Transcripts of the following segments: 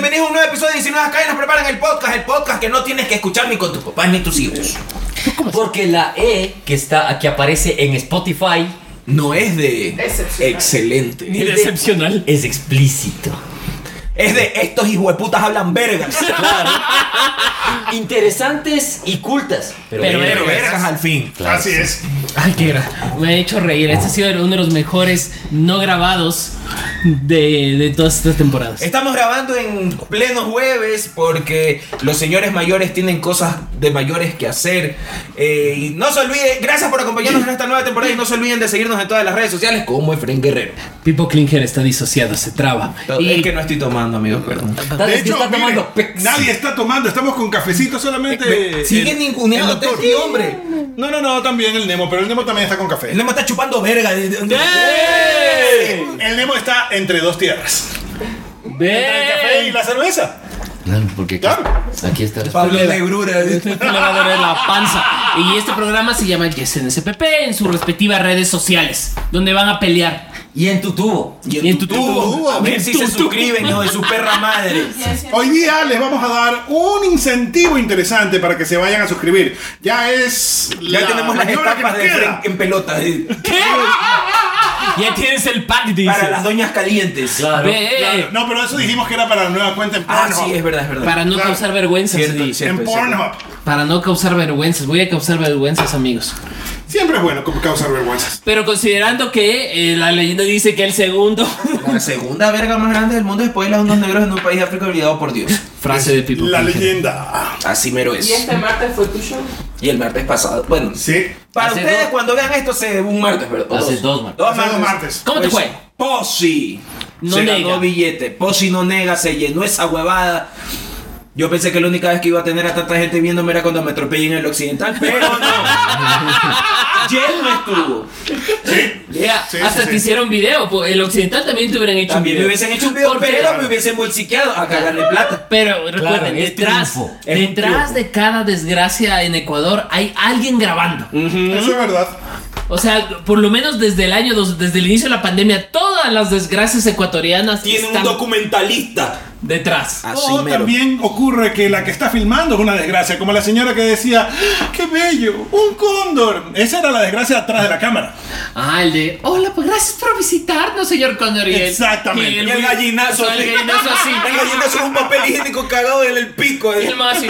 Bienvenidos a un nuevo episodio de 19 acá y nos preparan el podcast. El podcast que no tienes que escuchar ni con tus papás ni tus hijos. Porque la E que está que aparece en Spotify No es de Excepcional. excelente. Ni de excepcional. es explícito. Es de estos hijueputas hablan vergas. Claro. Interesantes y cultas. Pero, Pero Pero vergas. al fin. Claro. Así es. Ay, qué gra- Me ha hecho reír. Este ha sido uno de los mejores no grabados de, de todas estas temporadas. Estamos grabando en pleno jueves porque los señores mayores tienen cosas de mayores que hacer. Eh, y no se olviden, gracias por acompañarnos en esta nueva temporada y no se olviden de seguirnos en todas las redes sociales como Efren Guerrero. Pipo Klinger está disociado, se traba. Y Y es que no estoy tomando, amigos, perdón. De hecho, está mire, nadie está tomando, estamos con cafecito solamente. Sigue el- ninguneando aquí, hombre. No, no, no, también el Nemo, pero el Nemo también está con café. El Nemo está chupando verga. ¡Eh! El Nemo está entre dos tierras. Entre el café y la cerveza. Claro, porque aquí, Claro. aquí está. Pablo Negrura. Este le va a doler la panza. Y este programa se llama YesNSPP en sus respectivas redes sociales, donde van a pelear. Y en tu tubo. Y en tu tubo. A ver En si tu se tubo. suscriben, hijo de su perra madre. Hoy día les vamos a dar un incentivo interesante para que se vayan a suscribir. Ya es. Ya tenemos las maniobra que de. Efren en pelota. ¿Qué? Ya tienes el pack, dice. Para las doñas calientes. Claro. Ve. Claro, No, pero eso dijimos que era para la nueva cuenta en Ah, Pornhub. sí, es verdad, es verdad. Para no Claro. causar vergüenzas. Cierto, sí. cierto. En Pornhub. Para no causar vergüenzas. Voy a causar vergüenzas, amigos. Siempre es bueno como causar vergüenzas. Pero considerando que eh, la leyenda dice que el segundo. La segunda verga más grande del mundo después de las unos negros en un país de África olvidado por Dios. Frase de Pipo. La leyenda. Así mero es. Y este martes fue tu show. Y el martes pasado. Bueno, Sí. para Hace ustedes dos- cuando vean esto se un martes, ¿verdad? Hace dos martes. Hace dos martes. ¿Cómo te Pues, fue? Posi. No se nega. ganó billete. Posi no nega, se llenó esa huevada. Yo pensé que la única vez que iba a tener a tanta gente viéndome era cuando me atropellé en el occidental, pero no. Yel no estuvo. Ya, sí, hasta sí, te sí. hicieron video. pues, El occidental también te hubieran hecho También un me video. hubiesen hecho un video, pero me hubiesen bolsiqueado a cagarle plata. Pero recuerden, es detrás, un detrás de cada desgracia en Ecuador hay alguien grabando. Eso es verdad. O sea, por lo menos desde el año, dos- desde el inicio de la pandemia, todas las desgracias ecuatorianas Tiene un están documentalista. Detrás. Así o mero. también ocurre que la que está filmando es una desgracia, como la señora que decía, "¡Ah, ¡qué bello! ¡Un cóndor! Esa era la desgracia atrás de la cámara. Ah, el de, hola, pues gracias por visitarnos, señor Condor. Y el- Exactamente. y Y el gallinazo. El gallinazo así. El gallinazo es un papel higiénico cagado en el pico. Y el más así.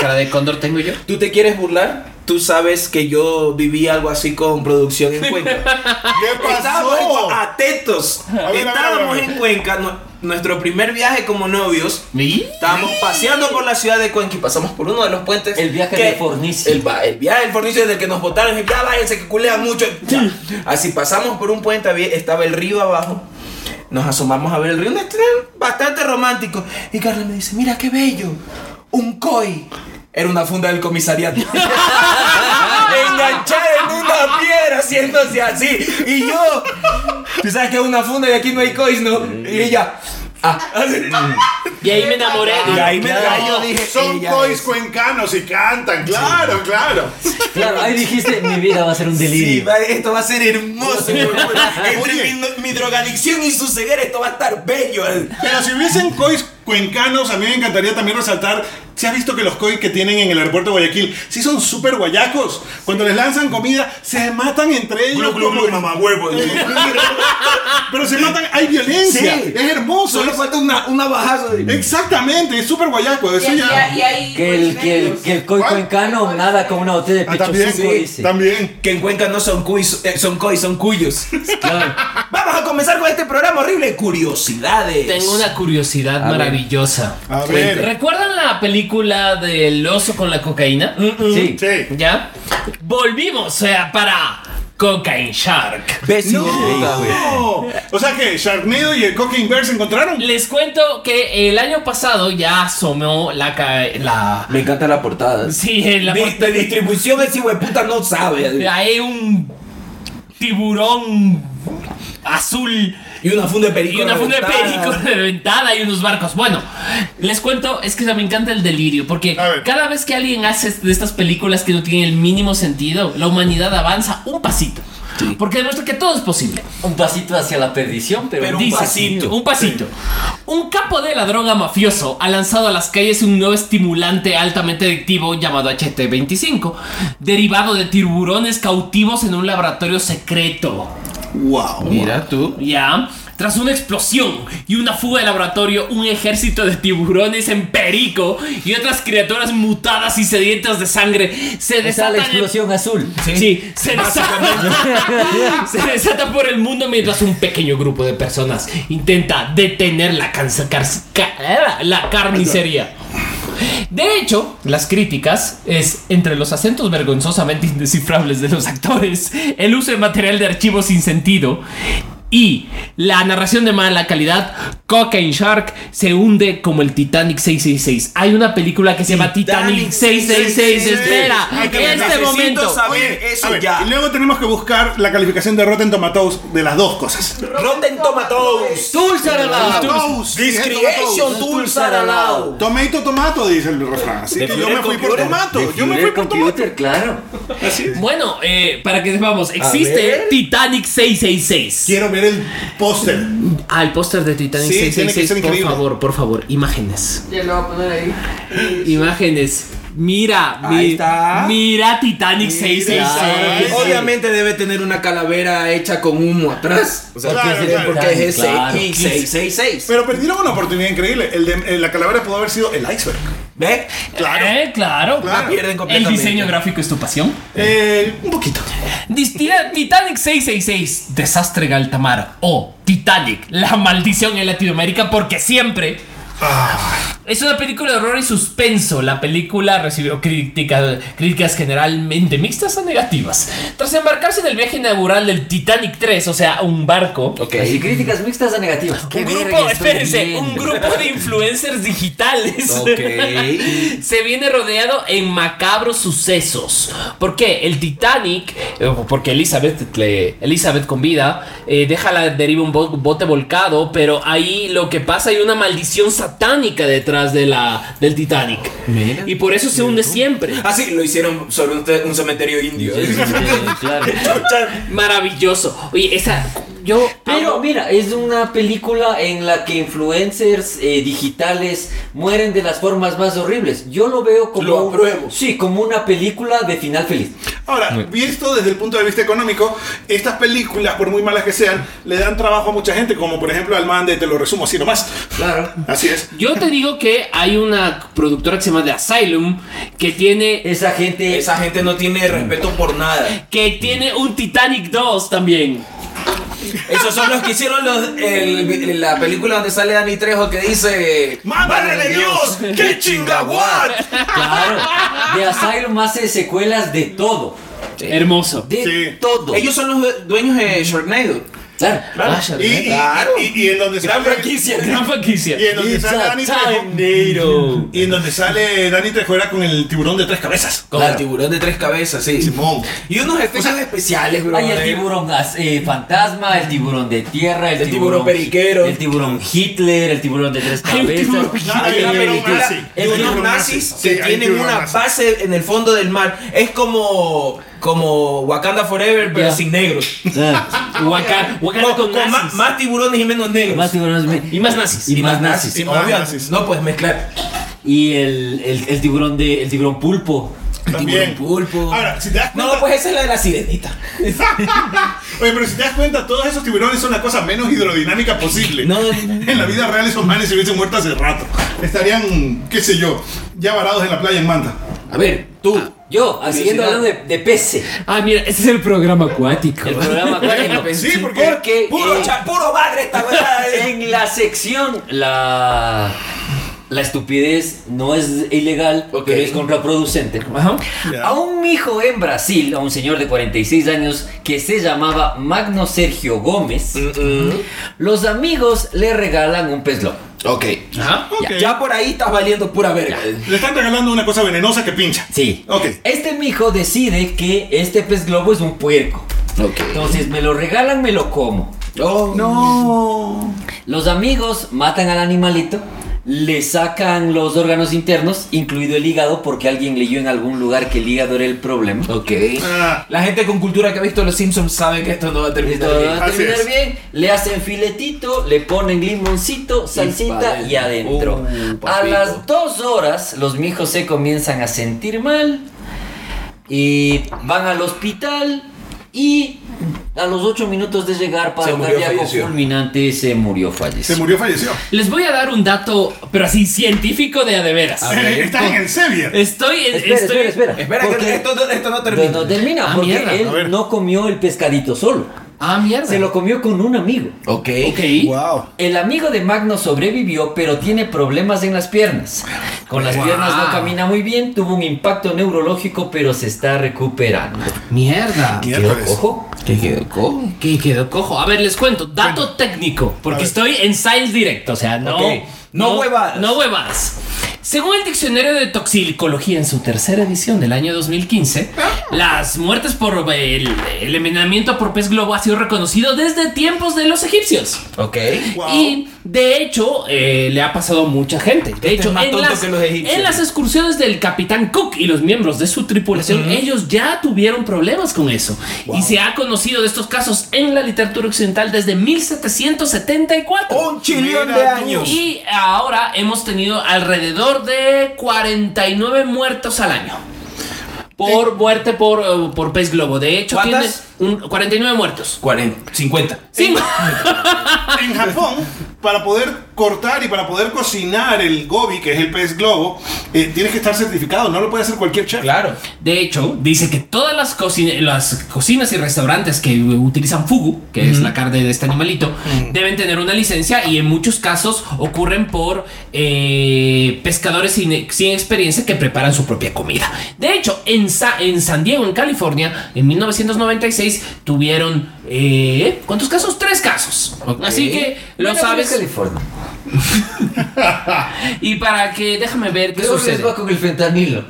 Cara de cóndor tengo yo. ¿Tú te quieres burlar? Tú sabes que yo viví algo así con producción en Cuenca. ¿Qué Estábamos pasó? en- atentos. ver, a ver, Estábamos a ver. en Cuenca. Nuestro primer viaje como novios. ¿Y? Estábamos paseando por la ciudad de Cuenca y pasamos por uno de los puentes. El viaje que- del Fornicio. El, viaje del Fornicio desde que nos botaron. Ya váyanse que culean mucho. Ya. Así pasamos por un puente. Estaba el río abajo. Nos asomamos a ver el río. Un estreno bastante romántico. Y Carla me dice: Mira qué bello. Un koi. Era una funda del comisariato. Enganchada en una piedra haciéndose así. Y yo. Tú sabes que es una funda y aquí no hay cois, ¿no? Y ella. Ah. Y ahí me enamoré. Y ahí me Claro. yo dije, Son cois cuencanos y cantan, claro, claro. Claro, ahí dijiste, mi vida va a ser un Sí, delirio. va- esto va a ser hermoso. Entre Oye. mi, mi drogadicción y su ceguera, esto va a estar bello. Pero si hubiesen cois cuencanos, a mí me encantaría también resaltar, ¿se ha visto que los cois que tienen en el aeropuerto de Guayaquil, sí son súper guayacos? Cuando les lanzan comida, se matan entre ellos. como- Pero se matan, hay violencia, Sí. es hermoso. Solo es- falta una, una bajazo. de- Exactamente, es súper guayaco, eso Y, y, ya... y ahí, Que el, que el, que el coi ¿Cuál? cuencano nada con una botella de Ah, también, sí, también. Que en Cuenca no son cuis, eh, son cois, son cuyos. Claro. Comenzar con este programa horrible. Curiosidades. Tengo una curiosidad A ver. maravillosa. A ver. ¿Recuerdan la película del oso con la cocaína? Sí. Sí. ¿Ya? Volvimos, o sea, para Cocaine Shark. Vecino. No. O sea que Sharknado y el Cocaine Bear se encontraron. Les cuento que el año pasado ya asomó la... la Me encanta la portada. sí, en la de, portada- de distribución ese puta no sabe. Hay un tiburón azul Y una funda de perico. y una funda de perico reventada y unos barcos. Bueno, les cuento, es que me encanta el delirio, porque cada vez que alguien hace de estas películas que no tienen el mínimo sentido, la humanidad avanza un pasito. Porque demuestra que todo es posible. Un pasito hacia la perdición, pero, Pero un Dice, pasito. Un pasito. Un capo de la droga mafioso ha lanzado a las calles un nuevo estimulante altamente adictivo llamado HT25, derivado de tiburones cautivos en un laboratorio secreto. Wow. Mira tú. Ya. Tras una explosión y una fuga de laboratorio, un ejército de tiburones en perico y otras criaturas mutadas y sedientas de sangre se Esa es la desatan en- explosión azul. Sí, se desata, se desata por el mundo mientras un pequeño grupo de personas intenta detener la, cansa- car- la carnicería. De hecho, las críticas es entre los acentos vergonzosamente indescifrables de los actores, el uso de material de archivo sin sentido y la narración de mala calidad, Cocaine Shark se hunde como el Titanic 666. Hay una película que se llama Titanic 666. Espera, este momento. saber eso a ver, ya. y luego tenemos que buscar la calificación de Rotten Tomatoes de las dos cosas. Rotten Tomatoes. Tulsa Tomatoes. Discretion Tools are allowed. Tomato, tomato, dice el refrán. Así que yo me fui por tomato. Yo me fui por tomato. Claro. Así es. Bueno, eh, para que sepamos, existe. Titanic 666. Quiero ver el póster. Ah, el póster de Titanic Sí, tiene que 666. ser Por increíble. favor, por favor, imágenes. Ya lo voy a poner ahí. Imágenes. Mira, Ahí mi- está. mira Titanic 666. Sí. Obviamente debe tener una calavera hecha con humo atrás. O sea, Claro, porque, claro. porque es Claro. 666. Pero perdieron una oportunidad increíble. El de eh, la calavera pudo haber sido el iceberg. ¿Ve? Claro. Eh, claro. Claro. Pierden El completamente. diseño gráfico es tu pasión. Eh, un poquito. Titanic 666, desastre en alta mar. O Titanic, la maldición en Latinoamérica porque siempre. Es una película de horror y suspenso. La película recibió crítica- críticas generalmente mixtas o negativas. Tras embarcarse en el viaje inaugural del Titanic 3, o sea, un barco. Ok. Así críticas mixtas a negativas. Un grupo, espérense, viendo. un grupo de influencers digitales Ok. se viene rodeado en macabros sucesos. ¿Por qué? El Titanic, eh, porque Elizabeth, Elizabeth con vida, eh, deja la deriva un bo- bote volcado, pero ahí lo que pasa hay una maldición satánica detrás de la, del Titanic. Mira. Y por eso se hunde siempre. Ah, sí, lo hicieron sobre un, te- un cementerio indio. Sí, sí, sí, claro. Maravilloso. Oye, esa... Yo... Pero amo- mira, es una película en la que influencers eh, digitales mueren de las formas más horribles. Yo lo veo como Lo apruebo. sí, como una película de final feliz. Ahora, visto desde el punto de vista económico, estas películas, por muy malas que sean, le dan trabajo a mucha gente, como por ejemplo al man de Te lo resumo así nomás. Claro. Así es. Yo te digo que hay una productora que se llama The Asylum que tiene Esa gente Esa gente no tiene respeto por nada. que tiene un Titanic 2 también. Esos son los que hicieron los- el- la película donde sale Dani Trejo que dice ¡Madre de Dios! ¡Qué chingaguat! Claro. De Asylum hace secuelas de todo. Hermoso. De Sí. todo. Ellos son los dueños de Sharknado. Claro. Ah, y- Claro. y- y en donde Gran sale. franquicia. Gran franquicia. Y en donde It's sale Dani Trejo. Y en donde sale Dani Trejo era con el tiburón de tres cabezas. Con Claro. el tiburón de tres cabezas, sí. Simón. Y unos efectos especiales, bro. Hay el tiburón eh, fantasma, el tiburón de tierra, el, El tiburón periquero. el tiburón Hitler, el tiburón de tres cabezas. Hay un unos tiburón nazis nazi. que tienen una base en el fondo del mar. Es como, como Wakanda Forever, pero Ya. sin negros. Ah, Wakanda, Wakanda Con, con con más, nazis. más tiburones y menos negros. más tiburones. Y más nazis. Y más nazis. Sí, Y más obvio, nazis. No puedes mezclar. Y el, el, el tiburón de el tiburón pulpo. También. Pulpo. Ahora, si te das cuenta. No, pues esa es la de la sirenita. Oye, pero si te das cuenta, todos esos tiburones son la cosa menos hidrodinámica posible. No, no, no. En la vida real esos manes se hubiesen muerto hace rato. Estarían, qué sé yo, ya varados en la playa en Manta. A ver, tú. Yo, siguiendo hablando de, de peces. Ah, mira, ese es el programa acuático. El programa acuático. Sí, porque- porque Puro, eh, cha- puro madre esta weá. en la sección la la estupidez no es ilegal, pero es contraproducente. Ajá. A un mijo en Brasil, a un señor de 46 años que se llamaba Magno Sergio Gómez, los amigos le regalan un pez globo. Ok. Ajá. Ok. Ya por ahí estás valiendo pura verga. Le están regalando una cosa venenosa que pincha. Sí. Ok. Este mijo decide que este pez globo es un puerco. Ok. Entonces me lo regalan, me lo como. Oh, No. Los amigos matan al animalito, le sacan los órganos internos, incluido el hígado, porque alguien leyó en algún lugar que el hígado era el problema. Ok. Ah. La gente con cultura que ha visto Los Simpsons sabe que esto no va a terminar Esto bien. va a Así terminar es. bien, le hacen filetito, le ponen limoncito, salsita para y adentro. Uh, a las dos horas los mijos se comienzan a sentir mal y van al hospital y a los ocho minutos de llegar para Se cardíaco fulminante se murió Se falleció. murió, falleció. Les voy a dar un dato, pero así científico de a de veras. Estás en el Sevier. Estoy, Espera, estoy espera, espera. Espera, que Porque- esto, no- esto no No, termina. no termina, Ah, porque mierda, él no comió el pescadito solo. Ah, mierda. Se lo comió con un amigo. Ok. Ok. Wow. El amigo de Magno sobrevivió, pero tiene problemas en las piernas. Con las Wow. piernas no camina muy bien, tuvo un impacto neurológico, pero se está recuperando. Mierda. Quedó Miércoles. cojo. ¿Qué quedó cojo? Que quedó cojo. A ver, les cuento. Dato técnico. Porque estoy en Science Direct. O sea, no. Ok. No huevadas. No huevadas. Según el diccionario de toxicología en su tercera edición del año 2015, las muertes por el, el envenenamiento por pez globo ha sido reconocido desde tiempos de los egipcios. Ok. Wow. Y de hecho, eh, le ha pasado a mucha gente. De Este hecho, en, las, en las excursiones del capitán Cook y los miembros de su tripulación, ellos ya tuvieron problemas con eso. Y se ha conocido de estos casos en la literatura occidental desde 1774. Un chillón de años. Y ahora hemos tenido alrededor de 49 muertos al año. Por muerte por, eh, por pez globo. De hecho, tiene ¿Cuántas? Un, 49 muertos. 40, 50. Sí. En Japón, para poder cortar y para poder cocinar el gobi, que es el pez globo, eh, tienes que estar certificado, no lo puede hacer cualquier chef. Claro. De hecho, dice que todas las, cocina- las cocinas y restaurantes que utilizan fugu, que es la carne de este animalito, deben tener una licencia y en muchos casos ocurren por eh, pescadores sin, sin experiencia que preparan su propia comida. De hecho, en, Sa- en San Diego, en California, en 1996 tuvieron... eh, ¿Cuántos casos? Tres casos. Así que lo Bueno, sabes. California. Y para que déjame ver qué Creo que sucede. les va con el fentanilo.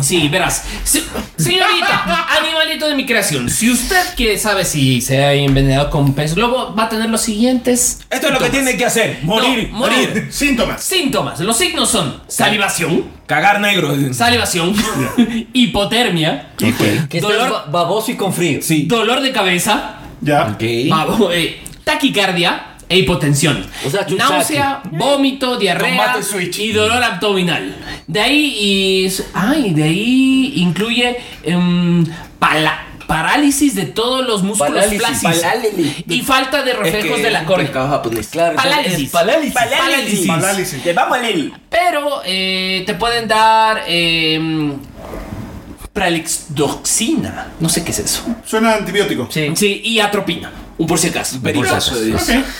Sí, verás. Se- señorita, animalito de mi creación, si usted quiere sabe si se ha envenenado con pez globo, va a tener los siguientes. Esto es lo que síntomas. tiene que hacer. Morir. No, morir. morir. Síntomas. Síntomas. Los signos son salivación, Cagar negro. salivación, hipotermia, Que Dolor- baboso y con frío. Sí. dolor de cabeza, Ya. Ok. babo- eh, taquicardia e hipotensión. O sea, chuchaqui. náusea, vómito, diarrea y dolor abdominal. De ahí y ay, de ahí incluye em, pala- parálisis de todos los músculos Parálisis. flácidos Parálisis. y falta de reflejos que de la córnea. japonés. Claro, Parálisis. es parálisis. Parálisis. Parálisis. Te vamos a leer. Pero eh, te pueden dar em, pralixdoxina. No sé qué es eso. Suena a antibiótico. Sí. Sí, y atropina. Un por si acaso.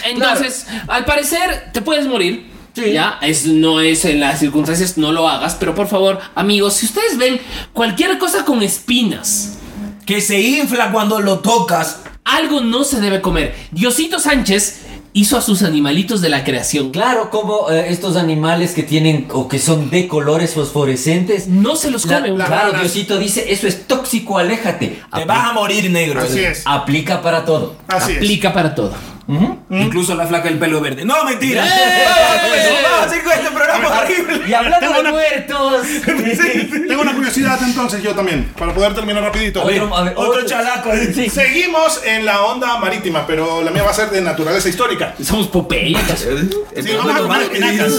Entonces, al parecer, te puedes morir. Ya, es, no es en las circunstancias, no lo hagas, pero por favor, amigos, si ustedes ven cualquier cosa con espinas, Que se infla cuando lo tocas. algo no se debe comer. Diosito Sánchez hizo a sus animalitos de la creación. Claro, como eh, estos animales que tienen o que son de colores fosforescentes. No se los La- come. la- claro, ranas. Diosito dice, eso es tóxico, aléjate. Te Apli- vas a morir negro. Así es. Aplica para todo. Así es. Aplica para todo. Incluso la flaca del pelo verde. No, mentira. ¡Eh! Vamos a seguir con este programa horrible. Y hablando Tengo de una- muertos. Tengo una curiosidad entonces yo también, para poder terminar rapidito. Otro- a ver, Otro chalaco. Sí. Seguimos en la onda marítima, pero la mía va a ser de naturaleza histórica. Somos Popeye. Sí, vamos a tomar espinacas.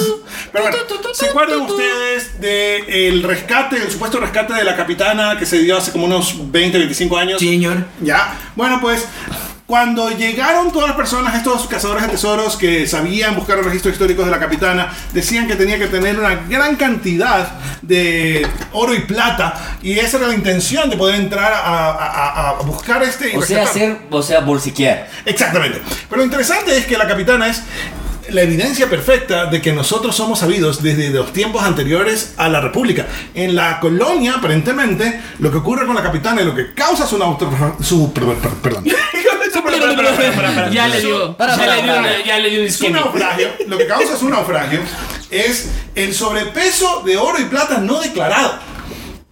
Pero bueno, ¿se acuerdan ustedes del rescate, el supuesto rescate de la capitana que se dio hace como unos 20, 25 años? Señor. Ya, bueno, pues cuando llegaron todas las personas, estos cazadores de tesoros que sabían buscar los registros históricos de la capitana, decían que tenía que tener una gran cantidad de oro y plata, y esa era la intención de poder entrar a, a- a- buscar este. O sea, hacer, o sea, bolsiquear. Exactamente. Pero lo interesante es que la capitana es la evidencia perfecta de que nosotros somos sabidos desde los tiempos anteriores a la República. En la colonia, aparentemente, lo que ocurre con la capitana y lo que causa su, su per- per- perdón. Ya le dio. Ya le dio un naufragio, lo que causa su naufragio es el sobrepeso de oro y plata no declarado.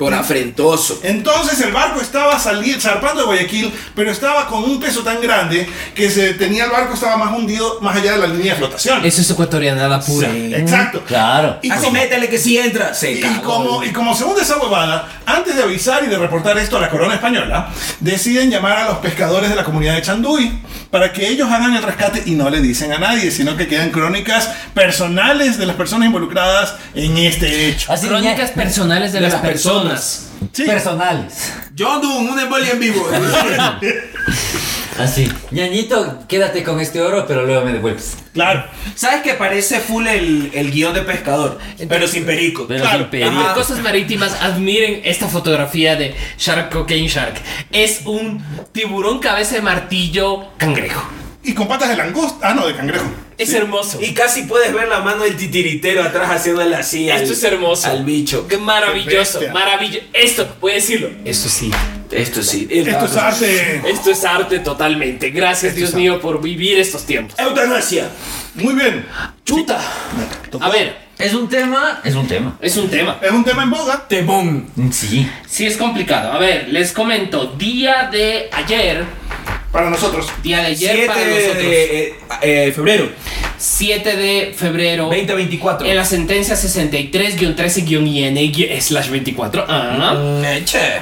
Por afrentoso. Entonces el barco estaba saliendo, zarpando de Guayaquil, pero estaba con un peso tan grande que se tenía el barco estaba más hundido más allá de la línea de flotación. Eso es ecuatorianada pura. Sí. Exacto. Claro. Y Así como- métele que si entra. Se Y cagó. como, y como se hunde esa huevada, antes de avisar y de reportar esto a la corona española, deciden llamar a los pescadores de la comunidad de Chanduy para que ellos hagan el rescate y no le dicen a nadie, sino que quedan crónicas personales de las personas involucradas en este hecho. Así Crónicas personales de, de las, las personas. Sí. personales. John Doon, un embolia en vivo. Así. Ñañito, quédate con este oro, pero luego me devuelves. Claro. ¿Sabes que parece full el, el guion de pescador? Pero sin perico. Pero Claro. sin perico. Ajá. Cosas marítimas, admiren esta fotografía de Shark Cocaine Shark. Es un tiburón cabeza de martillo cangrejo. Y con patas de langosta. Ah, no, de cangrejo. Es hermoso. Y casi puedes ver la mano del titiritero atrás haciéndole así al, Esto es hermoso. al bicho. Qué maravilloso, Qué maravilloso. Esto, voy a decirlo. Esto sí. Esto sí. Esto es arte. Esto es arte totalmente. Gracias, Dios mío, por vivir estos tiempos. Eutanasia. Muy bien. Chuta. A ver, Es un tema, es un tema. es un tema. Es un tema en boga. Temón. Sí. Sí es complicado. A ver, les comento. Día de ayer. Para nosotros. Día de ayer 7 para nosotros. de eh, eh, febrero 7 de febrero. 2024. En la sentencia 63-13-IN slash 24. Ah.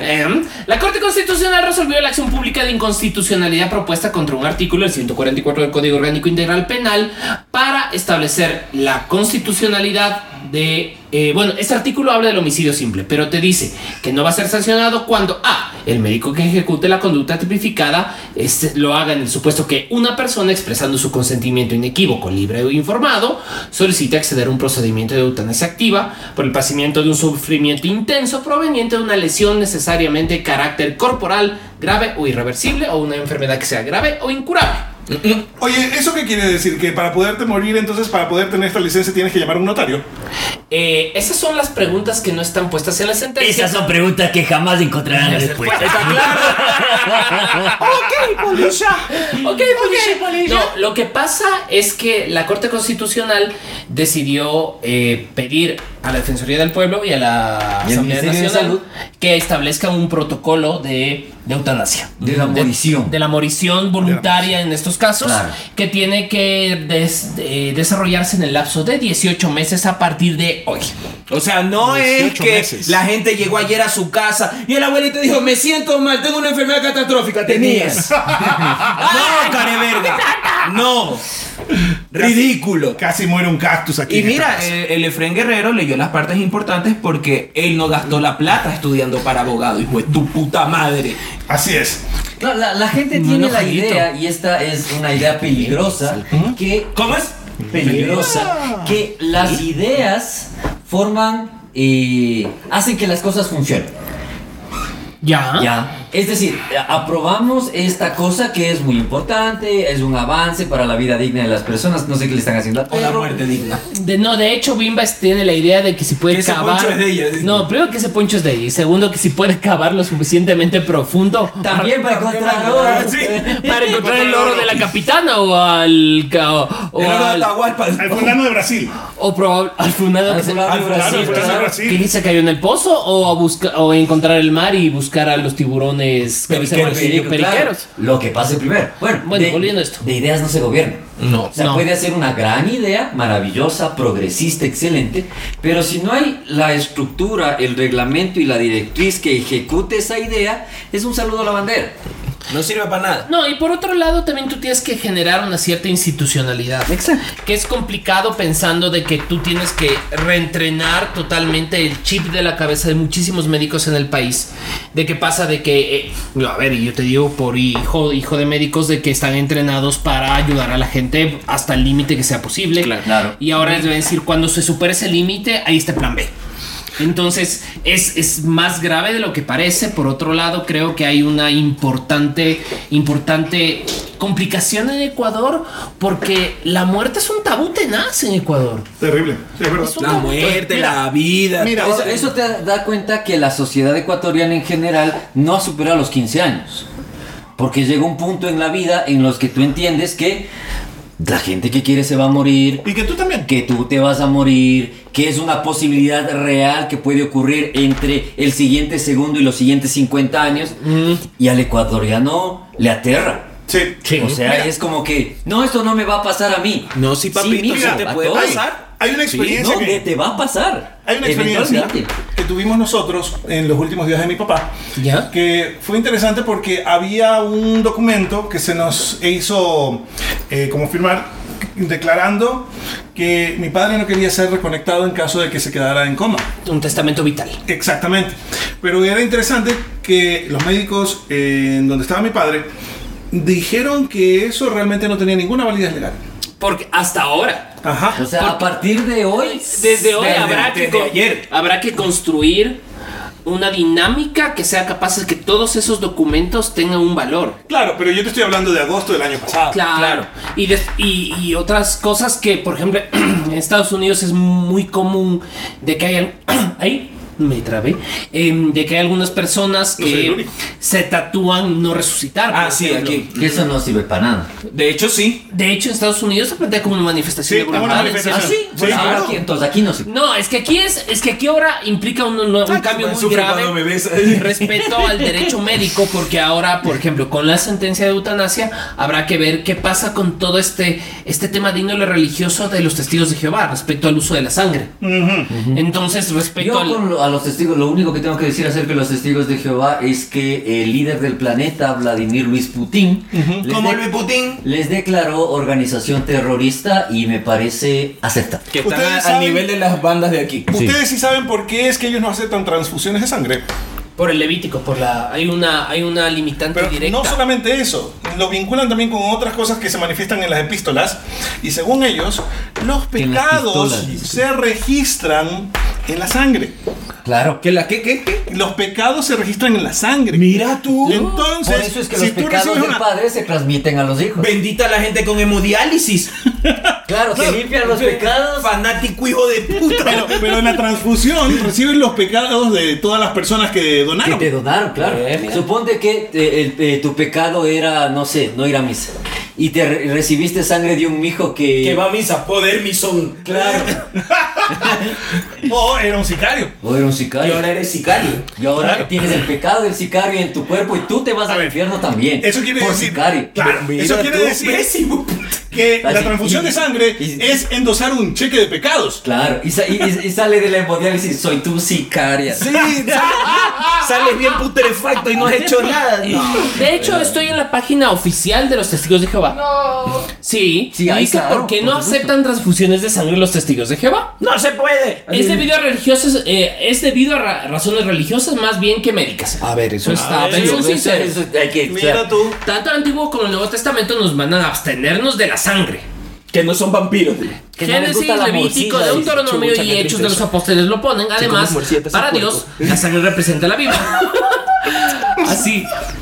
Em, La Corte Constitucional resolvió la acción pública de inconstitucionalidad propuesta contra un artículo, el 144 del Código Orgánico Integral Penal, para establecer la constitucionalidad de... eh, bueno, este artículo habla del homicidio simple, pero te dice que no va a ser sancionado cuando A. El médico que ejecute la conducta tipificada este, lo haga en el supuesto que una persona expresando su consentimiento inequívoco, libre o informado, solicite acceder a un procedimiento de eutanasia activa por el pasamiento de un sufrimiento intenso proveniente de una lesión necesariamente de carácter corporal grave o irreversible o una enfermedad que sea grave o incurable. Oye, ¿eso qué quiere decir? Que para poderte morir, entonces, para poder tener esta licencia, tienes que llamar a un notario. Eh, esas son las preguntas que no están puestas en la sentencia. Esas son preguntas que jamás encontrarán respuesta. Está claro. ok, policía. Ok, policía. No, lo que pasa es que la Corte Constitucional decidió eh, pedir a la Defensoría del Pueblo y a la Y Asamblea Nacional Salud. que establezcan un protocolo de, de eutanasia. De la morición. De, la morición voluntaria en estos casos, Claro. que tiene que des- eh, desarrollarse en el lapso de 18 meses a partir de hoy. O sea, no es 18 que meses. la gente llegó ayer a su casa y el abuelito dijo, me siento mal, tengo una enfermedad catastrófica. Tenías. no, careverga. No. Ridículo. Casi muere un cactus aquí. Y mira, eh, el Efren Guerrero leyó las partes importantes porque él no gastó la plata estudiando para abogado, hijo de tu puta madre. Así es. Claro, la, la gente tiene la idea, y esta es una idea peligrosa, que ¿Cómo es? Peligrosa, que las ideas forman y hacen que las cosas funcionen. Ya. Ya. Es decir, aprobamos esta cosa que es muy importante, es un avance para la vida digna de las personas. No sé qué le están haciendo al O la muerte digna. De, no, de hecho, Bimba tiene la idea de que si puede Que ese cavar. poncho es de ella, dice. no, primero que ese poncho es de ella. Y segundo, que si puede cavar lo suficientemente profundo. También para encontrar Ah, oro. sí. Para encontrar el oro de la capitana o al. O, o El oro de al. Atahualpa. El fulano de Brasil. O probable, al funado Al que se- fulano de al Brasil, que- Brasil. que dice cayó en el pozo o a buscar o a encontrar el mar y buscar a los tiburones Periqueros, claro. Lo que pase primero. Bueno, Bueno, de, volviendo a esto. de ideas no se gobierna. No. O sea, No. puede ser una gran idea, maravillosa, progresista, excelente, pero si no hay la estructura, el reglamento y la directriz que ejecute esa idea, es un saludo a la bandera. No sirve para nada. No, y por otro lado también tú tienes que generar una cierta institucionalidad. Exacto. Que es complicado pensando de que tú tienes que reentrenar totalmente el chip de la cabeza de muchísimos médicos en el país. De que pasa de que, eh, a ver, y yo te digo por hijo, hijo de médicos de que están entrenados para ayudar a la gente hasta el límite que sea posible. Claro. Y ahora les voy a decir, cuando se supere ese límite, ahí está el plan B. Entonces es, es más grave de lo que parece. Por otro lado, creo que hay una importante, importante complicación en Ecuador porque la muerte es un tabú tenaz en Ecuador. Terrible. Sí, es verdad. Es un La tabú. muerte, Mira, la vida. mira, Eso, eso te da cuenta que la sociedad ecuatoriana en general no ha superado los 15 años. Porque llega un punto en la vida en los que tú entiendes que la gente que quiere se va a morir, Y que tú también. que tú te vas a morir, que es una posibilidad real que puede ocurrir entre el siguiente segundo y los siguientes 50 años, y al ecuatoriano le aterra. Sí. Sí. O sea, Mira. es como que, no, esto no me va a pasar a mí. No, sí, papito, mijo, sí te a puede pasar. Hay una Sí, experiencia No, que- que te va a pasar. Hay una experiencia que tuvimos nosotros en los últimos días de mi papá, ¿Ya? que fue interesante porque había un documento que se nos hizo eh, como firmar declarando que mi padre no quería ser reconectado en caso de que se quedara en coma. Un testamento vital. Exactamente. Pero era interesante que los médicos eh, en donde estaba mi padre dijeron que eso realmente no tenía ninguna validez legal. Porque hasta ahora. Ajá. O sea, a partir de hoy, Desde hoy Desde- habrá, que desde con- ayer. habrá que construir una dinámica que sea capaz de que todos esos documentos tengan un valor. Claro, pero yo te estoy hablando de agosto del año pasado. Claro. Y, des- y, y otras cosas que, por ejemplo, en Estados Unidos es muy común de que hay... Ahí me trabé. Em, de que hay algunas personas que se tatúan no resucitar. Ah, sí, ejemplo. aquí. que eso no sirve para nada. De hecho, sí. De hecho, en Estados Unidos se plantea como una manifestación Sí, de una manifestación. ¿Ah, sí? Sí, Pues ahora claro. aquí, entonces aquí no sirve. No, es que aquí es, es que aquí ahora implica un, un- un cambio muy Sufre grave cuando me ves. respecto al derecho médico, porque ahora, por ejemplo, con la sentencia de eutanasia, habrá que ver qué pasa con todo este, este tema de índole religioso de los testigos de Jehová respecto al uso de la sangre. Entonces, respecto Yo al. A los testigos, lo único que tengo que decir acerca de los testigos de Jehová es que el líder del planeta, Vladimir Luis Putin, les, Como de- Luis Putin, les declaró organización terrorista y me parece aceptable. que están a- al nivel de las bandas de aquí. Ustedes sí saben por qué es que ellos no aceptan transfusiones de sangre. Por el Levítico, por la. Hay una, hay una limitante Pero directa. no solamente eso, lo vinculan también con otras cosas que se manifiestan en las epístolas. Y según ellos, los pecados se registran en la sangre. Claro. ¿Qué la qué qué qué? Los pecados se registran en la sangre. Mira tú. Entonces, Por eso es que si los tú pecados recibes del una- padre se transmiten a los hijos. Bendita la gente con hemodiálisis. Claro, que limpian los pecados. Fanático hijo de puta. Pero, pero en la transfusión reciben los pecados de todas las personas que Que donaron. te donaron, claro. Eh. Suponte que eh, el- eh, tu pecado era, no sé, no ir a misa. Y te re- recibiste sangre de un mijo que... que va a misa, poder misón. Claro. O era un sicario. O era un Y sicario. ahora eres sicario. Y ahora Claro. tienes el pecado del sicario en tu cuerpo y tú te vas A al ver, infierno también. Eso quiere por decir. sicario. Claro, Mira eso quiere tú, decir pésimo. que la transfusión y- de sangre y- es endosar un cheque de pecados. Claro, y, sa- y- y- y sale de la hemodiálisis, soy tu sicaria. Sí, sales, sales bien putrefacto y no has hecho nada. No. De hecho, estoy en la página oficial de los testigos de Jehová. Sí, Sí, ahí, dice claro, por qué por no supuesto. aceptan transfusiones de sangre los testigos de Jehová. No se puede. Es debido a religiosas, eh, es debido a ra- razones religiosas más bien que médicas. A ver, eso está- Eso- eso que- Mira tú. Tanto el Antiguo como el Nuevo Testamento nos mandan a abstenernos de la sangre. Que no son vampiros. Que no Génesis, la Levítico, Deuteronomio y Hechos de los. Apóstoles lo ponen. Además, para Dios, la sangre representa la vida. Así que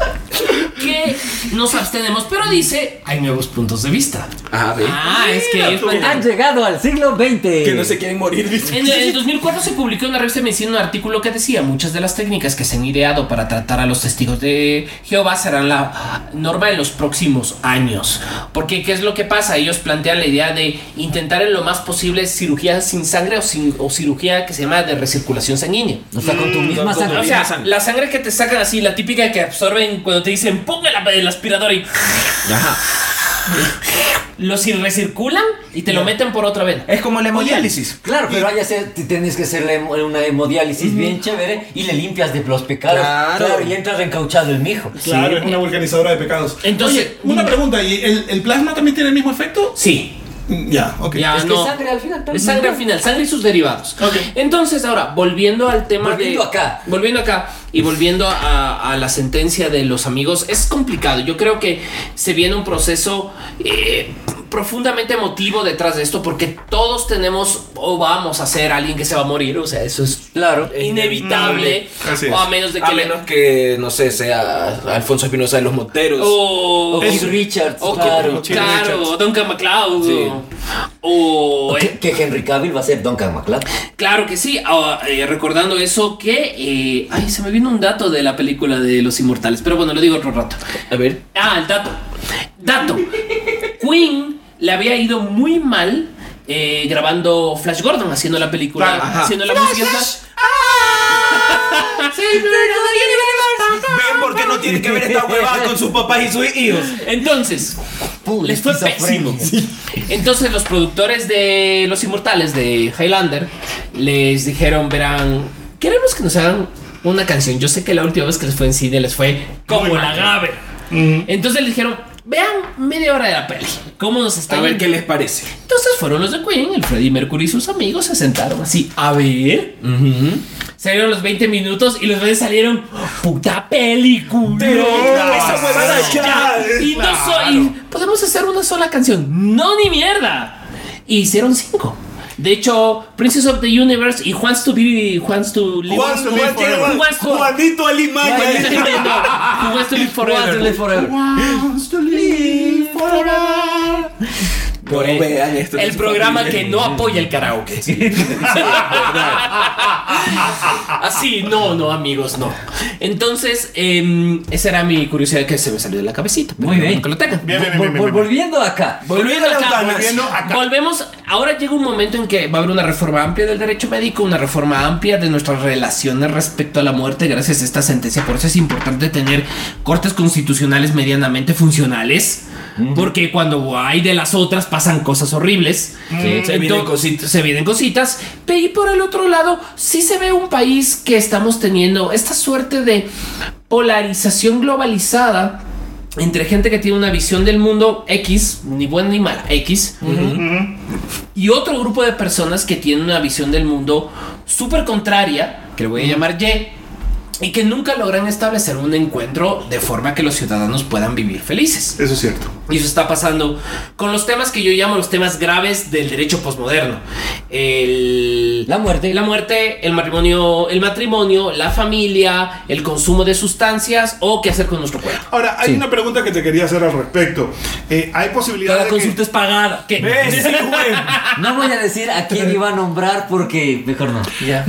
nos abstenemos, pero dice, hay nuevos puntos de vista. A ver. Ah, es que ellos tú. plantean- Han llegado al siglo XX. Que no se quieren morir. En el 2004 se publicó en la revista de Medicina un artículo que decía muchas de las técnicas que se han ideado para tratar a los testigos de Jehová serán la norma en los próximos años. Porque ¿qué es lo que pasa? Ellos plantean la idea de intentar en lo más posible cirugía sin sangre o, sin, o cirugía que se llama de recirculación sanguínea. O sea, con tu misma con tu sangre. O misma sea, sangre. la sangre que te sacan así, la típica que absorben cuando te dicen ponga la- el y Ajá. lo cir- recirculan y te lo meten por otra vez. Es como la hemodiálisis. Claro, pero tienes que hacerle hemo- una hemodiálisis bien chévere y le limpias de los pecados. Claro. y entra reencauchado el mijo. Claro, es una vulcanizadora de pecados. Entonces- Oye, una pregunta, ¿y el, el plasma también tiene el mismo efecto? Sí. Mm, Ya, ok. Ya, Es que no. sangre al final. Es sangre al final, sangre y sus derivados. Ok. Entonces, ahora, volviendo al tema Volviendo de. acá. Volviendo acá y volviendo a, a la sentencia de los amigos, es complicado. Yo creo que se viene un proceso eh, profundamente emotivo detrás de esto, porque todos tenemos o vamos a ser alguien que se va a morir. O sea, eso es Claro. inevitable. O a menos de que. A le- menos que, no sé, sea Alfonso Espinosa de los Moteros. o. O Keith Richards, o- claro. claro, o Duncan MacLeod. Sí. O. O que, que Henry Cavill va a ser Duncan MacLeod. Claro que sí, ah, eh, recordando eso que... eh, ay, se me vino un dato de la película de Los Inmortales, pero bueno, lo digo otro rato. A ver. Ah, el dato. Dato. Queen le había ido muy mal eh, grabando Flash Gordon, haciendo la película, ajá. haciendo la música. ¿Ven por qué no tiene que ver esta huevada con sus papás y sus hijos? Entonces, les fue pésimo. Entonces los productores de Los Inmortales de Highlander les dijeron, verán, queremos que nos hagan una canción. Yo sé que la última vez que les fue en cine les fue como Muy la. Entonces les dijeron, vean media hora de la peli. ¿Cómo nos está A ver yendo?". qué les parece. Entonces fueron los de Queen, el Freddie Mercury y sus amigos se sentaron así a ver. Salieron los 20 minutos y los veces salieron puta película. Pero, esa huevada ya. Y no claro. soy. Podemos hacer una sola canción. No ni mierda. Y hicieron cinco. De hecho, Princess of the Universe y Wants to Be Wants to Live Wants to Live Forever. Who wants to- Juanito Alimaya. Who Wants to Live Forever. Forever. Wants to live forever. Por Eh, vean esto el programa familia. que no apoya el karaoke. Así, no, no, amigos, no. Entonces, em, esa era mi curiosidad que se me salió de la cabecita. Muy bien. Que lo tengan. Bien, bien, bien, bien, vol- bien. Volviendo acá. Volviendo acá, Volviendo acá. volvemos. Ahora llega un momento en que va a haber una reforma amplia del derecho médico, una reforma amplia de nuestras relaciones respecto a la muerte, gracias a esta sentencia. Por eso es importante tener cortes constitucionales medianamente funcionales, porque cuando hay de las otras pasan cosas horribles. Sí. Se vienen cositas. Se vienen cositas. Y por el otro lado, sí se ve un país que estamos teniendo esta suerte de polarización globalizada entre gente que tiene una visión del mundo X, ni buena ni mala, X, y otro grupo de personas que tienen una visión del mundo súper contraria, que le voy a llamar Y, y que nunca logran establecer un encuentro de forma que los ciudadanos puedan vivir felices. Eso es cierto. Y eso está pasando con los temas que yo llamo los temas graves del derecho posmoderno. El, La muerte. La muerte, el matrimonio, el matrimonio, la familia, el consumo de sustancias o qué hacer con nuestro cuerpo. Ahora, hay Sí. una pregunta que te quería hacer al respecto. Eh, ¿Hay posibilidad Cada de consulta que... es pagada. ¿Qué? ¿Ves? Sí, güey. No voy a decir a quién iba a nombrar porque mejor no. Ya.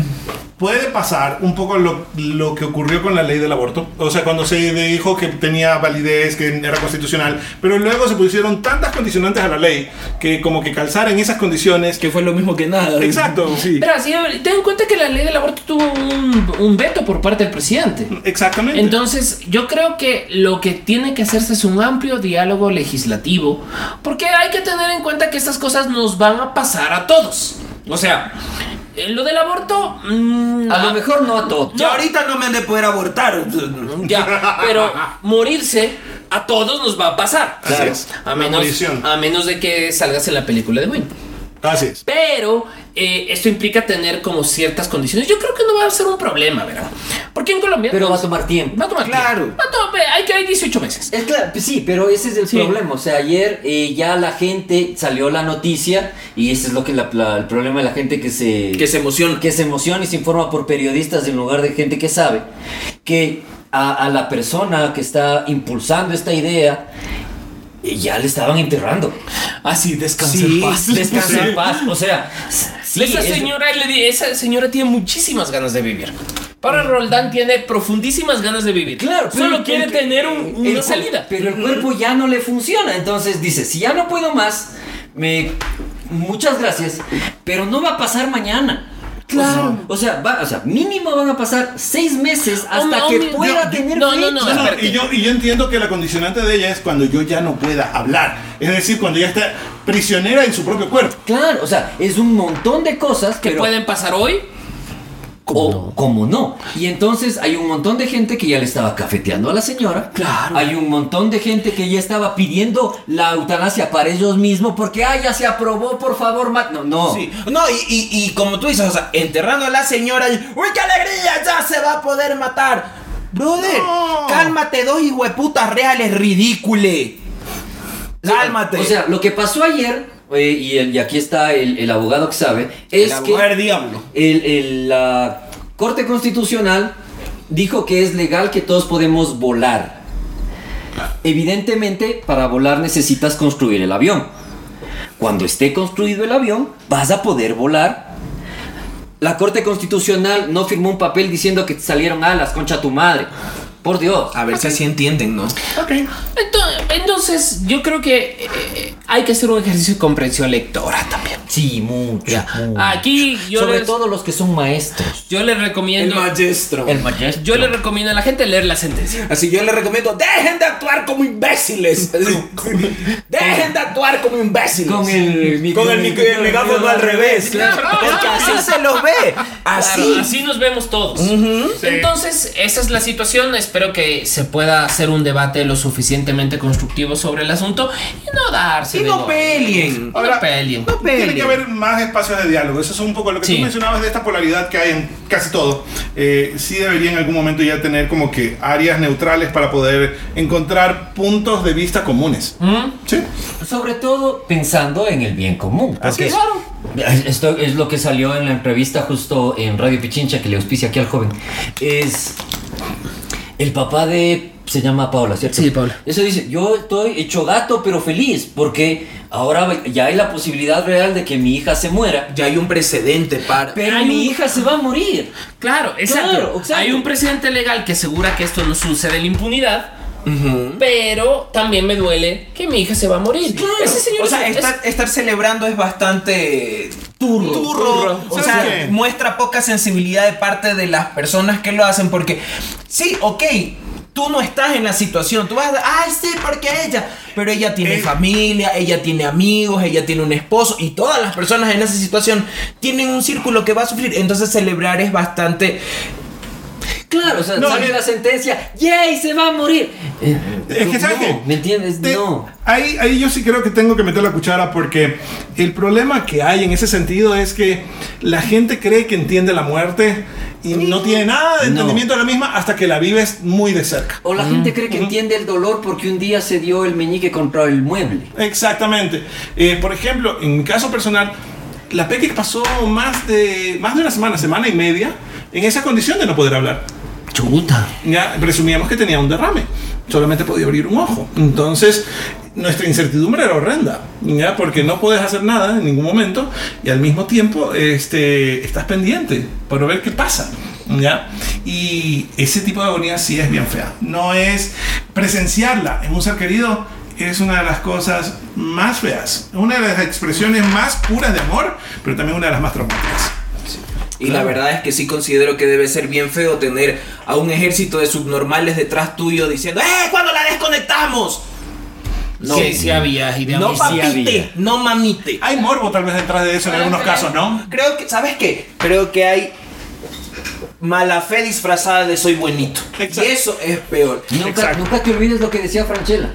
Puede pasar un poco lo, lo que ocurrió con la ley del aborto? O sea, cuando se dijo que tenía validez, que era constitucional, pero luego se pusieron tantas condicionantes a la ley que como que calzar en esas condiciones... Que fue lo mismo que nada. Exacto, sí. Pero sí, ten en cuenta que la ley del aborto tuvo un, un veto por parte del presidente. Exactamente. Entonces, yo creo que lo que tiene que hacerse es un amplio diálogo legislativo, porque hay que tener en cuenta que estas cosas nos van a pasar a todos. O sea, eh, lo del aborto... mm, A lo mejor no a todos. Ya ahorita no me han de poder abortar. Ya, pero morirse a todos nos va a pasar. Así es. A menos, a menos de que salgas en la película de Wayne. Así es. Pero eh, esto implica tener como ciertas condiciones. Yo creo que no va a ser un problema, ¿verdad? Porque en Colombia... Pero va a tomar tiempo. Va a tomar Claro. tiempo. Va a tomar- hay que hay 18 meses. Es claro, pues sí, pero ese es el Sí. problema. O sea, ayer eh, ya la gente salió la noticia y ese es lo que la- la- el problema de la gente que se Que se emociona. que se emociona y se informa por periodistas en lugar de gente que sabe que a, a la persona que está impulsando esta idea eh, ya le estaban enterrando. Así, descansa Sí, en paz. Descansa en paz. O sea, sí, esa, es- señora, le di- esa señora tiene muchísimas ganas de vivir. Para Roldán tiene profundísimas ganas de vivir. Claro, Solo el- quiere el- tener un- el una cu- salida. Pero el cuerpo ya no le funciona. Entonces dice, si ya no puedo más, me muchas gracias, pero no va a pasar mañana. Claro. O sea, va, o sea, mínimo van a pasar seis meses hasta Hombre, que pueda yo- tener no, no, no. No, y, yo, y yo entiendo que la condicionante de ella es cuando yo ya no pueda hablar. Es decir, cuando ya está prisionera en su propio cuerpo. Claro, o sea, es un montón de cosas que pero- pueden pasar hoy. O como no. Y entonces hay un montón de gente que ya le estaba cafeteando a la señora. Claro. Hay un montón de gente que ya estaba pidiendo la eutanasia para ellos mismos porque, ah, ya se aprobó, por favor, ma-". No, no. Sí. No, y, y, y como tú dices, o sea, enterrando a la señora y, ¡Uy, qué alegría! ¡Ya se va a poder matar! Brother, No. cálmate, dos hijueputas reales, ridícule. Cálmate. O sea, lo que pasó ayer, eh, y, el- y aquí está el, el abogado que sabe, es El que abogado del diablo. el- el- la Corte Constitucional dijo que es legal que todos podemos volar. Evidentemente, para volar necesitas construir el avión. Cuando esté construido el avión, vas a poder volar. La Corte Constitucional no firmó un papel diciendo que te salieron alas, concha tu madre. Por Dios. A ver si así entienden, ¿no? Ok. Entonces, Entonces, yo creo que eh, hay que hacer un ejercicio de comprensión lectora también. Sí, mucho. Ya. mucho. Aquí yo Sobre les, todo los que son maestros. yo les El recomiendo. maestro. El maestro. Yo le recomiendo a la gente leer la sentencia. Así yo les recomiendo, dejen de actuar como imbéciles. Dejen de actuar como imbéciles. Con el con el, el megáfono al revés. Claro. Porque así se los ve. Así. Claro, así nos vemos todos. Entonces, esa es la situación. Espero que se pueda hacer un debate lo suficientemente constructivo sobre el asunto y no darse. Y no peleen. Y no peleen. No Tiene que haber más espacios de diálogo. Eso es un poco lo que Sí. tú mencionabas de esta polaridad que hay en casi todo. Eh, sí debería en algún momento ya tener como que áreas neutrales para poder encontrar puntos de vista comunes. ¿Mm? Sí. Sobre todo pensando en el bien común. Así Porque es. Esto es lo que salió en la entrevista justo en Radio Pichincha que le auspicia aquí al joven. Es el papá de se llama Paula, ¿cierto? Sí, Paula. Eso dice, yo estoy hecho gato pero feliz porque ahora ya hay la posibilidad real de que mi hija se muera. Ya hay un precedente para. Pero Hay mi un- hija se va a morir. Claro, exacto. Claro, exacto. Hay un presidente legal que asegura que esto no sucede en la impunidad. Pero también me duele que mi hija se va a morir. Ese señor O sea, es- estar, estar celebrando es bastante turro. Turro. O ¿Sabes sea, qué? muestra poca sensibilidad de parte de las personas que lo hacen porque, sí, ok. Tú no estás en la situación, tú vas a ay sí, porque ella, pero ella tiene Eh. familia, ella tiene amigos, ella tiene un esposo y todas las personas en esa situación tienen un círculo que va a sufrir, entonces celebrar es bastante Claro, o sea, No, sale eh, la sentencia, ¡yay! Se va a morir. Eh, Es que, ¿sabes no, qué? ¿Me entiendes? Te- no. Ahí, ahí yo sí creo que tengo que meter la cuchara porque el problema que hay en ese sentido es que la gente cree que entiende la muerte y no tiene nada de No. entendimiento de la misma hasta que la vives muy de cerca. O la gente cree que entiende el dolor porque un día se dio el meñique contra el mueble. Exactamente. Eh, por ejemplo, en mi caso personal, la Peque pasó más de, más de una semana, semana y media, en esa condición de no poder hablar. Ya presumíamos que tenía un derrame, solamente podía abrir un ojo. Entonces, nuestra incertidumbre era horrenda, ya porque no puedes hacer nada en ningún momento y al mismo tiempo este, estás pendiente por ver qué pasa. ¿Ya? Y ese tipo de agonía sí es bien fea. No es presenciarla en un ser querido, es una de las cosas más feas, una de las expresiones más puras de amor, pero también una de las más traumáticas. Y la verdad es que sí considero que debe ser bien feo tener a un ejército de subnormales detrás tuyo diciendo ¡Eh! ¿Cuándo la desconectamos? No, sí, sí había. No sí papite, había. no mamite. Hay morbo tal vez detrás de eso en algunos casos, ¿no? Creo que, ¿sabes qué? Creo que hay mala fe disfrazada de soy buenito. Exacto. Y eso es peor. Nunca, nunca te olvides lo que decía Franchella.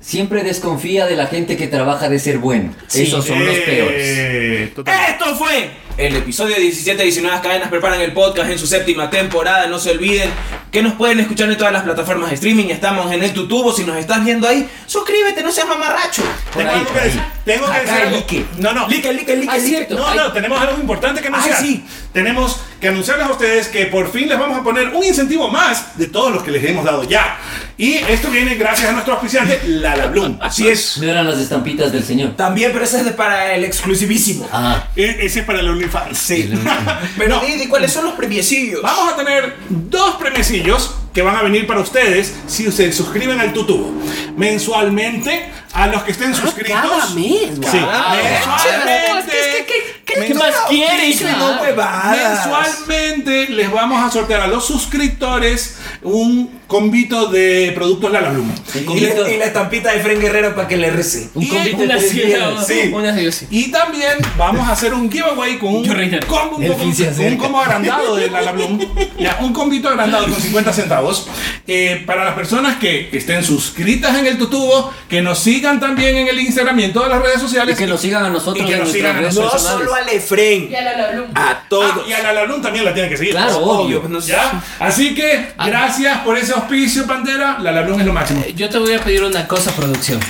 Siempre desconfía de la gente que trabaja de ser bueno. Esos son los peores. Eh, total. Esto fue el episodio 17 de 19 cadenas preparan el podcast en su séptima temporada. No se olviden que nos pueden escuchar en todas las plataformas de streaming. Estamos en el tutubo. Si nos estás viendo ahí, suscríbete, no seas mamarracho. Por Tengo ahí, algo que decir. Tengo que Acá decir algo. like. No, no. Like, like, like, Ah, cierto. No, Ay. no, tenemos algo importante que anunciar. Ay, sí. Tenemos que anunciarles a ustedes que por fin les vamos a poner un incentivo más de todos los que les hemos dado ya. Y esto viene gracias a nuestro auspiciante, Lala Bloom. Así es. No eran las estampitas del señor. También, pero ese es de para el exclusivísimo. Ah, E- Ese es para el OnlyFans. Sí. Pero Didi, ¿cuáles son los premiecillos? Vamos a tener dos premiecillos que van a venir para ustedes si se suscriben al Tutubo. Mensualmente, a los que estén suscritos. cada mes, Sí, wow. mensualmente. ¿Qué- qué- qué- qué mensu- más quieres? No. Mensualmente les vamos a sortear a los suscriptores un convito de productos Lala Bloom. Y, la- y la estampita de Fren Guerrero para que le recen. un Y- convite de sí. Sí. Una sí, sí. Y también vamos a hacer un giveaway con un combo, un, combo- un combo agrandado de Lala Bloom. Ya, un combito agrandado con 50 centavos. eh, para las personas que estén suscritas en el Tutubo, que nos sigan también en el Instagram y en todas las redes Y sociales. que nos sigan a nosotros Y que en nos nuestras sigan a redes No solo al Efren, Y a la Bloom. a Ah, todos. y a Lala Bloom también la tienen que seguir. Claro, obvio. no sé. ¿Ya? Así que, gracias por ese auspicio, Pantera. Lala Bloom es lo máximo. Yo te voy a pedir una cosa, producción.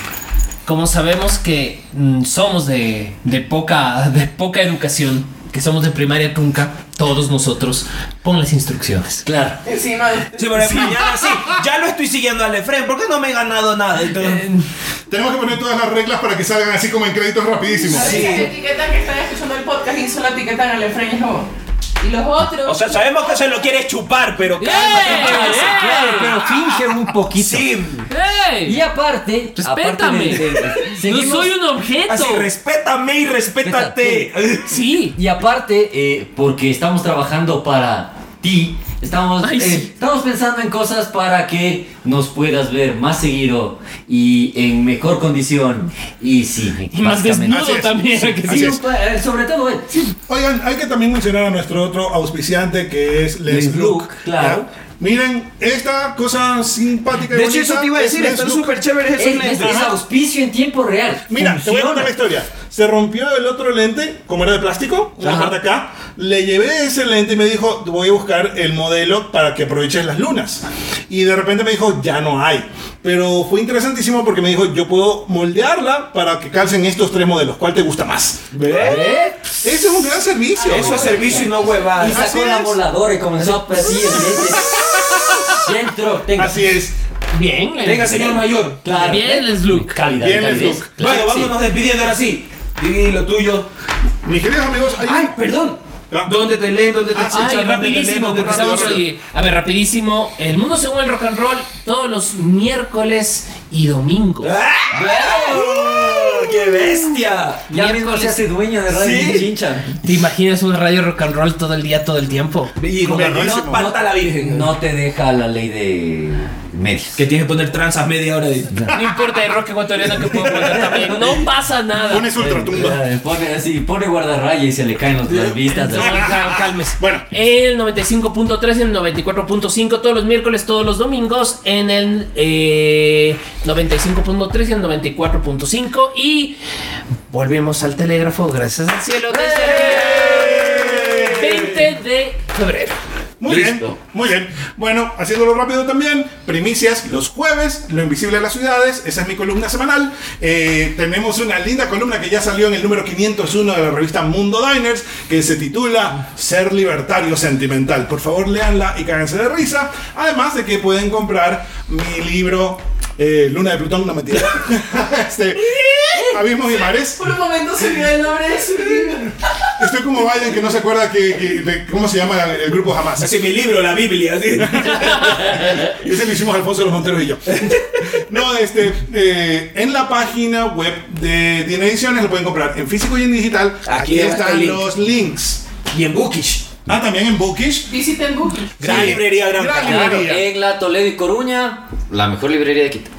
Como sabemos que mm, somos de, de poca, de poca educación, que somos de primaria trunca, todos nosotros, pon las instrucciones. Claro. Encima de Sí, pero mañana sí, ya lo estoy siguiendo al Efren, porque no me he ganado nada. Entonces, Tenemos que poner todas las reglas para que salgan así como en créditos rapidísimos. A veces etiquetan que están escuchando el podcast y solo etiquetan al Efraín y es como, Y los otros. O sea, sabemos que se lo quieres chupar, pero ¡Eh! cálmate. Claro, pero finge un poquito. Sí. ¡Ey! Y aparte, Respétame. aparte de- de- no soy un objeto. Así, respétame y respétate. Sí. Y aparte, eh, porque estamos trabajando para ti, estamos, Ay, eh, sí. estamos pensando en cosas para que nos puedas ver más seguido y en mejor condición. Y sí, Y más desnudo es. también. Sí, que sí. Eh, Sobre todo, eh, sí, Oigan, hay que también mencionar a nuestro otro auspiciante que es Les Les Look. Look, claro. ¿ya? Miren, esta cosa simpática y De hecho, bonita eso te iba a es decir, Look. súper chéveres esos es, es- es auspicio en tiempo real. Mira, te voy a Funciona. contar la historia. Se rompió el otro lente, como era de plástico, Ajá. parte acá. Le llevé ese lente y me dijo, voy a buscar el modelo para que aproveches las lunas. Y de repente me dijo, ya no hay. Pero fue interesantísimo porque me dijo, yo puedo moldearla para que calcen estos tres modelos. ¿Cuál te gusta más? ¿Ve? Ese es un gran servicio. Eso es servicio y no huevadas. Y sacó la voladora y comenzó a así el lente. Dentro, tenga. Así es. Bien. Venga, señor mayor. Claro. Bien, les look. Calidad, Bien. Les Look. Bueno, vámonos despidiendo ahora sí. Di lo tuyo. Mis queridos amigos, hay Ay, perdón. Ah. ¿Dónde te leen? ¿Dónde te Ah, escuchan? Ay, ¿Dónde te rapidísimo, leen? ¿Dónde porque estamos rápido, ahí. A ver, rapidísimo. El mundo según el rock and roll, todos los miércoles y domingos. ¡Ah! ¡Qué bestia! Ya mismo se hace dueño de Radio Sí. Chincha. ¿Te imaginas una radio rock and roll todo el día, todo el tiempo? Y no falta la virgen. No te deja la ley de medios. Que tienes que poner tranzas media hora de. No importa el rock ecuatoriano que puedo poner también. No pasa nada. Pones ultratumba. Eh, Pone así, pone guardarraya y se le caen los- las vistas. No, cálmese. Bueno. El 95.3 y el 94.5 todos los miércoles, todos los domingos. En el eh, 95.3 y el 94.5. Y volvemos al telégrafo, gracias al cielo, desde el 20 de febrero. Muy Listo. bien, muy bien. Bueno, haciéndolo rápido también, primicias los jueves, lo invisible de las ciudades, esa es mi columna semanal. Eh, tenemos una linda columna que ya salió en el número 501 de la revista Mundo Diners, que se titula Ser libertario sentimental. Por favor, léanla y cáganse de risa. Además de que pueden comprar mi libro eh, Luna de Plutón, no mentira. este, Abismos y Mares. Por un momento se olvidó el nombre de su libro. Estoy como Biden que no se acuerda que, que- de cómo se llama el grupo jamás. Así mi libro, la Biblia. Así. Ese lo hicimos Alfonso de los Monteros y yo. No, este, eh, en la página web de Tiene Ediciones lo pueden comprar en físico y en digital. Aquí Aquí, están link. los links. Y en Bookish. Ah, también en Bookish. Visiten Booking. Gran Sí. librería, gran, Gran librería. en la Toledo y Coruña, la mejor librería de Quito.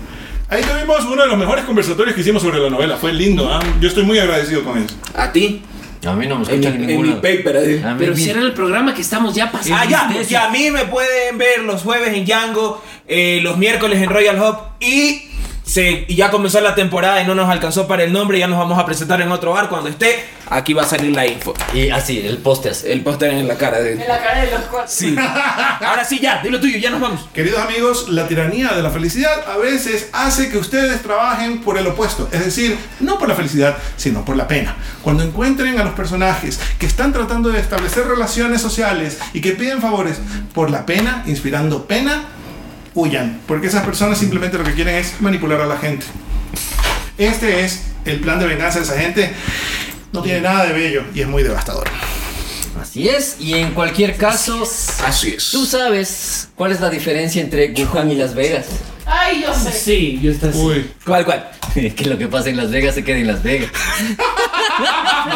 Ahí tuvimos uno de los mejores conversatorios que hicimos sobre la novela. Fue lindo, ¿ah? Yo estoy muy agradecido con eso. A ti. A mí no me En, escuchan en, en ningún mi paper. mí Pero era el programa que estamos ya pasando. Ah, ya, y a mí me pueden ver los jueves en Django, eh, los miércoles en Royal Hub y, se, y ya comenzó la temporada y no nos alcanzó para el nombre, ya nos vamos a presentar en otro bar cuando esté. Aquí va a salir la info. Y así, el póster. El póster en la cara de... En la cara de los cuatro. Sí. Ahora sí, ya, dilo tuyo, ya nos vamos. Queridos amigos, la tiranía de la felicidad a veces hace que ustedes trabajen por el opuesto, es decir, no por la felicidad, sino por la pena. Cuando encuentren a los personajes que están tratando de establecer relaciones sociales y que piden favores por la pena, inspirando pena, huyan, porque esas personas simplemente lo que quieren es manipular a la gente. Este es el plan de venganza de esa gente. No tiene nada de bello y es muy devastador. Así es, y en cualquier caso, Así es. tú sabes cuál es la diferencia entre Wuhan y Las Vegas. Ay, yo sé. Sí, yo estoy así. Uy, ¿Cuál, cuál? que lo que pasa en Las Vegas se queda en Las Vegas.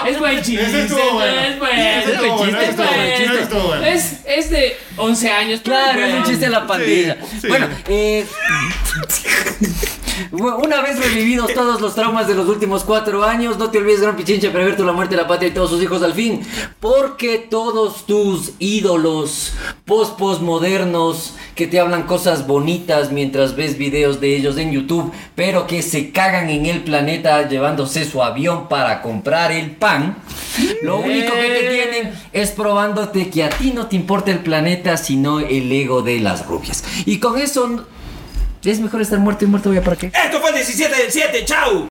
Es buen chiste. Ese estuvo bueno. Es buen Ese bueno, es bueno, buen ese estuvo bueno. Es, es de 11 años. Claro, es un chiste de la pandilla. sí. Bueno, eh, una vez revividos todos los traumas de los últimos cuatro años, no te olvides, Gran Pichincha, prever la muerte de la patria y todos sus hijos al fin. Porque todos tus ídolos post-postmodernos que te hablan cosas bonitas mientras ves videos de ellos en YouTube, pero que se cagan en el planeta llevándose su avión para comprar el pan, lo único que te tienen es probándote que a ti no te importa el planeta, sino el ego de las rubias. Y con eso es mejor estar muerto y muerto, voy a para qué. Esto fue el 17 del 7, chau.